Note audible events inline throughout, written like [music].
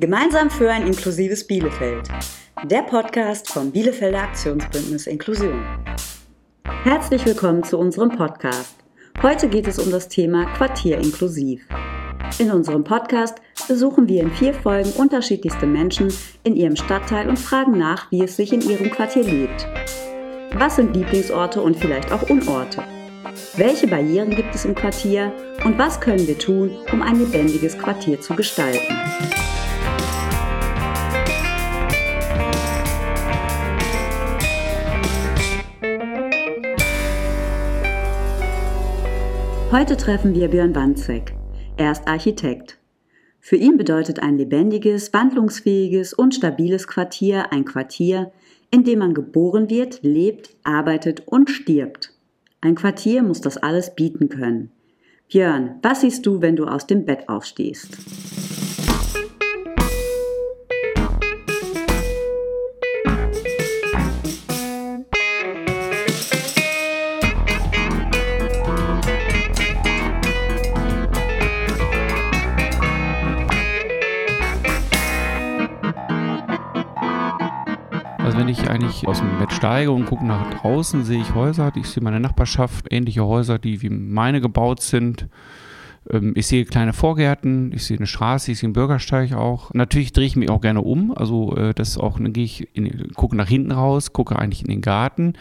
Gemeinsam für ein inklusives Bielefeld. Der Podcast vom Bielefelder Aktionsbündnis Inklusion. Herzlich willkommen zu unserem Podcast. Heute geht es um das Thema Quartier inklusiv. In unserem Podcast besuchen wir in vier Folgen unterschiedlichste Menschen in ihrem Stadtteil und fragen nach, wie es sich in ihrem Quartier lebt. Was sind Lieblingsorte und vielleicht auch Unorte? Welche Barrieren gibt es im Quartier und was können wir tun, um ein lebendiges Quartier zu gestalten? Heute treffen wir Björn Wanzek. Er ist Architekt. Für ihn bedeutet ein lebendiges, wandlungsfähiges und stabiles Quartier ein Quartier, in dem man geboren wird, lebt, arbeitet und stirbt. Ein Quartier muss das alles bieten können. Björn, was siehst du, wenn du aus dem Bett aufstehst? Ich eigentlich aus dem Bett steige und gucke nach draußen, sehe ich Häuser. Ich sehe meine Nachbarschaft, ähnliche Häuser, die wie meine gebaut sind. Ähm, ich sehe kleine Vorgärten, ich sehe eine Straße, ich sehe einen Bürgersteig auch. Natürlich drehe ich mich auch gerne um. Also äh, das auch, dann gehe ich, in, gucke nach hinten raus, gucke eigentlich in den Garten.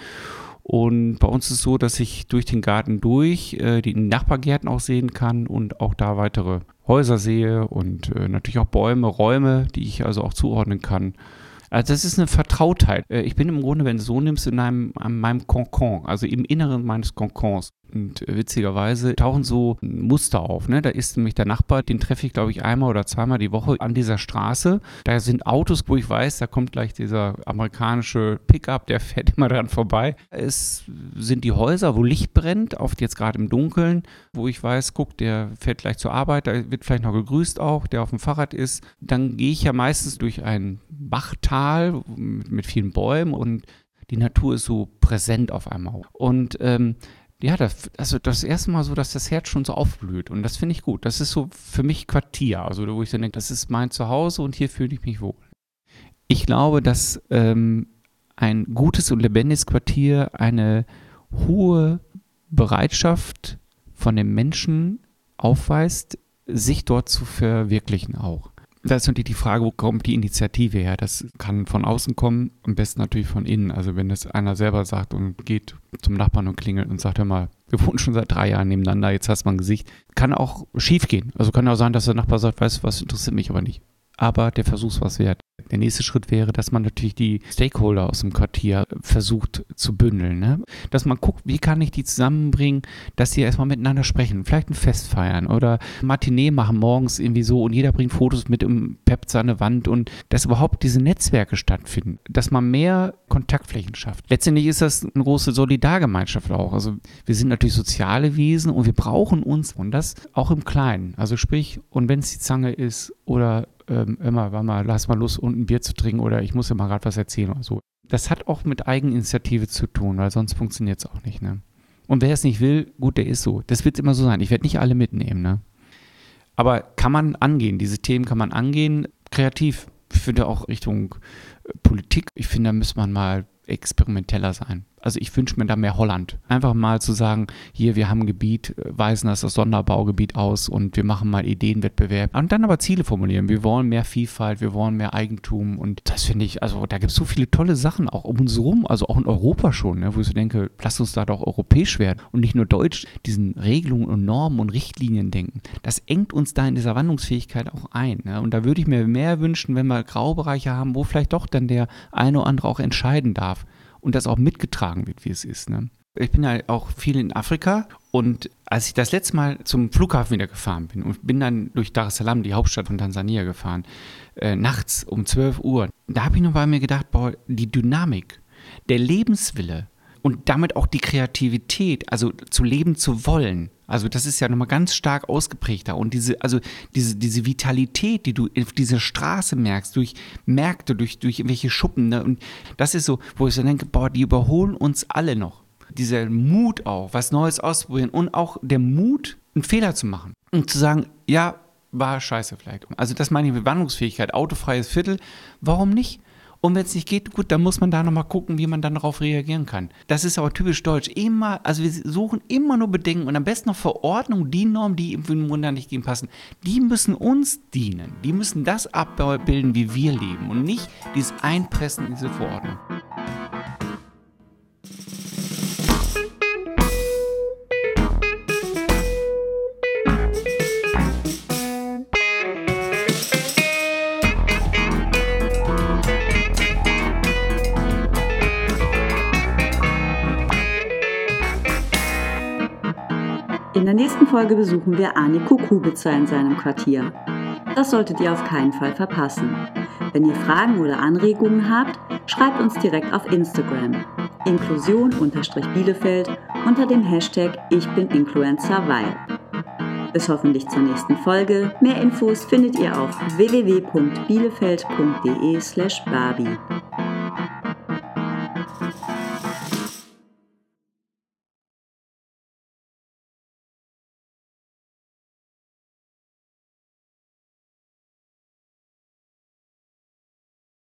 Und bei uns ist es so, dass ich durch den Garten durch äh, die Nachbargärten auch sehen kann und auch da weitere Häuser sehe und äh, natürlich auch Bäume, Räume, die ich also auch zuordnen kann. Also das ist eine Vertrautheit. Äh, ich bin im Grunde, wenn du so nimmst, in einem, an meinem Konkon, also im Inneren meines Konkons. Und äh, witzigerweise tauchen so Muster auf. Ne? Da ist nämlich der Nachbar, den treffe ich, glaube ich, einmal oder zweimal die Woche an dieser Straße. Da sind Autos, wo ich weiß, da kommt gleich dieser amerikanische Pickup, der fährt [laughs] immer dran vorbei. Es sind die Häuser, wo Licht brennt, oft jetzt gerade im Dunkeln, wo ich weiß, guck, der fährt gleich zur Arbeit, da wird vielleicht noch gegrüßt auch, der auf dem Fahrrad ist. Dann gehe ich ja meistens durch ein Bachtal mit, mit vielen Bäumen und die Natur ist so präsent auf einmal. Und ähm, ja, das, also das erste Mal so, dass das Herz schon so aufblüht. Und das finde ich gut. Das ist so für mich Quartier. Also, wo ich dann denke, das ist mein Zuhause und hier fühle ich mich wohl. Ich glaube, dass ähm, ein gutes und lebendiges Quartier eine hohe Bereitschaft von den Menschen aufweist, sich dort zu verwirklichen auch. Da ist natürlich die Frage, wo kommt die Initiative her? Das kann von außen kommen, am besten natürlich von innen. Also wenn das einer selber sagt und geht zum Nachbarn und klingelt und sagt, hör mal, wir wohnen schon seit drei Jahren nebeneinander, jetzt hast du mal ein Gesicht. Kann auch schief gehen. Also kann auch sein, dass der Nachbar sagt, weißt du was, interessiert mich aber nicht aber der Versuch ist was wert. Der nächste Schritt wäre, dass man natürlich die Stakeholder aus dem Quartier versucht zu bündeln. Ne? Dass man guckt, wie kann ich die zusammenbringen, dass sie erstmal miteinander sprechen, vielleicht ein Fest feiern oder Matinee machen morgens irgendwie so und jeder bringt Fotos mit im Pep seine Wand und dass überhaupt diese Netzwerke stattfinden, dass man mehr Kontaktflächen schafft. Letztendlich ist das eine große Solidargemeinschaft auch. Also wir sind natürlich soziale Wesen und wir brauchen uns und das auch im Kleinen. Also sprich, und wenn es die Zange ist oder ähm, immer, war mal, lass mal Lust, unten Bier zu trinken oder ich muss dir mal gerade was erzählen oder so. Das hat auch mit Eigeninitiative zu tun, weil sonst funktioniert es auch nicht, ne? Und wer es nicht will, gut, der ist so. Das wird immer so sein. Ich werde nicht alle mitnehmen, ne? Aber kann man angehen, diese Themen kann man angehen, kreativ. Ich finde auch Richtung äh, Politik, ich finde, da muss man mal experimenteller sein. Also ich wünsche mir da mehr Holland. Einfach mal zu sagen, hier, wir haben ein Gebiet, äh, weisen das als Sonderbaugebiet aus und wir machen mal Ideenwettbewerb. Und dann aber Ziele formulieren. Wir wollen mehr Vielfalt, wir wollen mehr Eigentum. Und das finde ich, also da gibt es so viele tolle Sachen, auch um uns herum, also auch in Europa schon, ne, wo ich so denke, lass uns da doch europäisch werden und nicht nur deutsch diesen Regelungen und Normen und Richtlinien denken. Das engt uns da in dieser Wandlungsfähigkeit auch ein. Ne? Und da würde ich mir mehr wünschen, wenn wir Graubereiche haben, wo vielleicht doch dann der eine oder andere auch entscheiden darf und das auch mitgetragen wird, wie es ist. Ne? Ich bin ja auch viel in Afrika und als ich das letzte Mal zum Flughafen wieder gefahren bin und bin dann durch Dar es Salaam, die Hauptstadt von Tansania, gefahren, äh, nachts um 12 Uhr, da habe ich nur bei mir gedacht, boah, die Dynamik, der Lebenswille und damit auch die Kreativität, also zu leben zu wollen, also das ist ja nochmal ganz stark ausgeprägter. Und diese, also diese, diese Vitalität, die du auf dieser Straße merkst, durch Märkte, durch, durch irgendwelche Schuppen, ne? und das ist so, wo ich so denke, boah, die überholen uns alle noch. Dieser Mut auch, was Neues auszuprobieren und auch der Mut, einen Fehler zu machen. Und zu sagen, ja, war scheiße vielleicht. Also das meine ich mit Wandlungsfähigkeit, autofreies Viertel, warum nicht? Und wenn es nicht geht, gut, dann muss man da nochmal gucken, wie man dann darauf reagieren kann. Das ist aber typisch deutsch. Immer, also wir suchen immer nur Bedenken und am besten noch Verordnungen, die Normen, die im Wunder nicht gehen passen, die müssen uns dienen. Die müssen das abbilden, wie wir leben und nicht dieses Einpressen in diese Verordnung. In der nächsten Folge besuchen wir Aniko Kubitzer in seinem Quartier. Das solltet ihr auf keinen Fall verpassen. Wenn ihr Fragen oder Anregungen habt, schreibt uns direkt auf Instagram inklusion-bielefeld unter dem Hashtag Ich bin Influencer weil. Bis hoffentlich zur nächsten Folge. Mehr Infos findet ihr auf www.bielefeld.de slash barbie.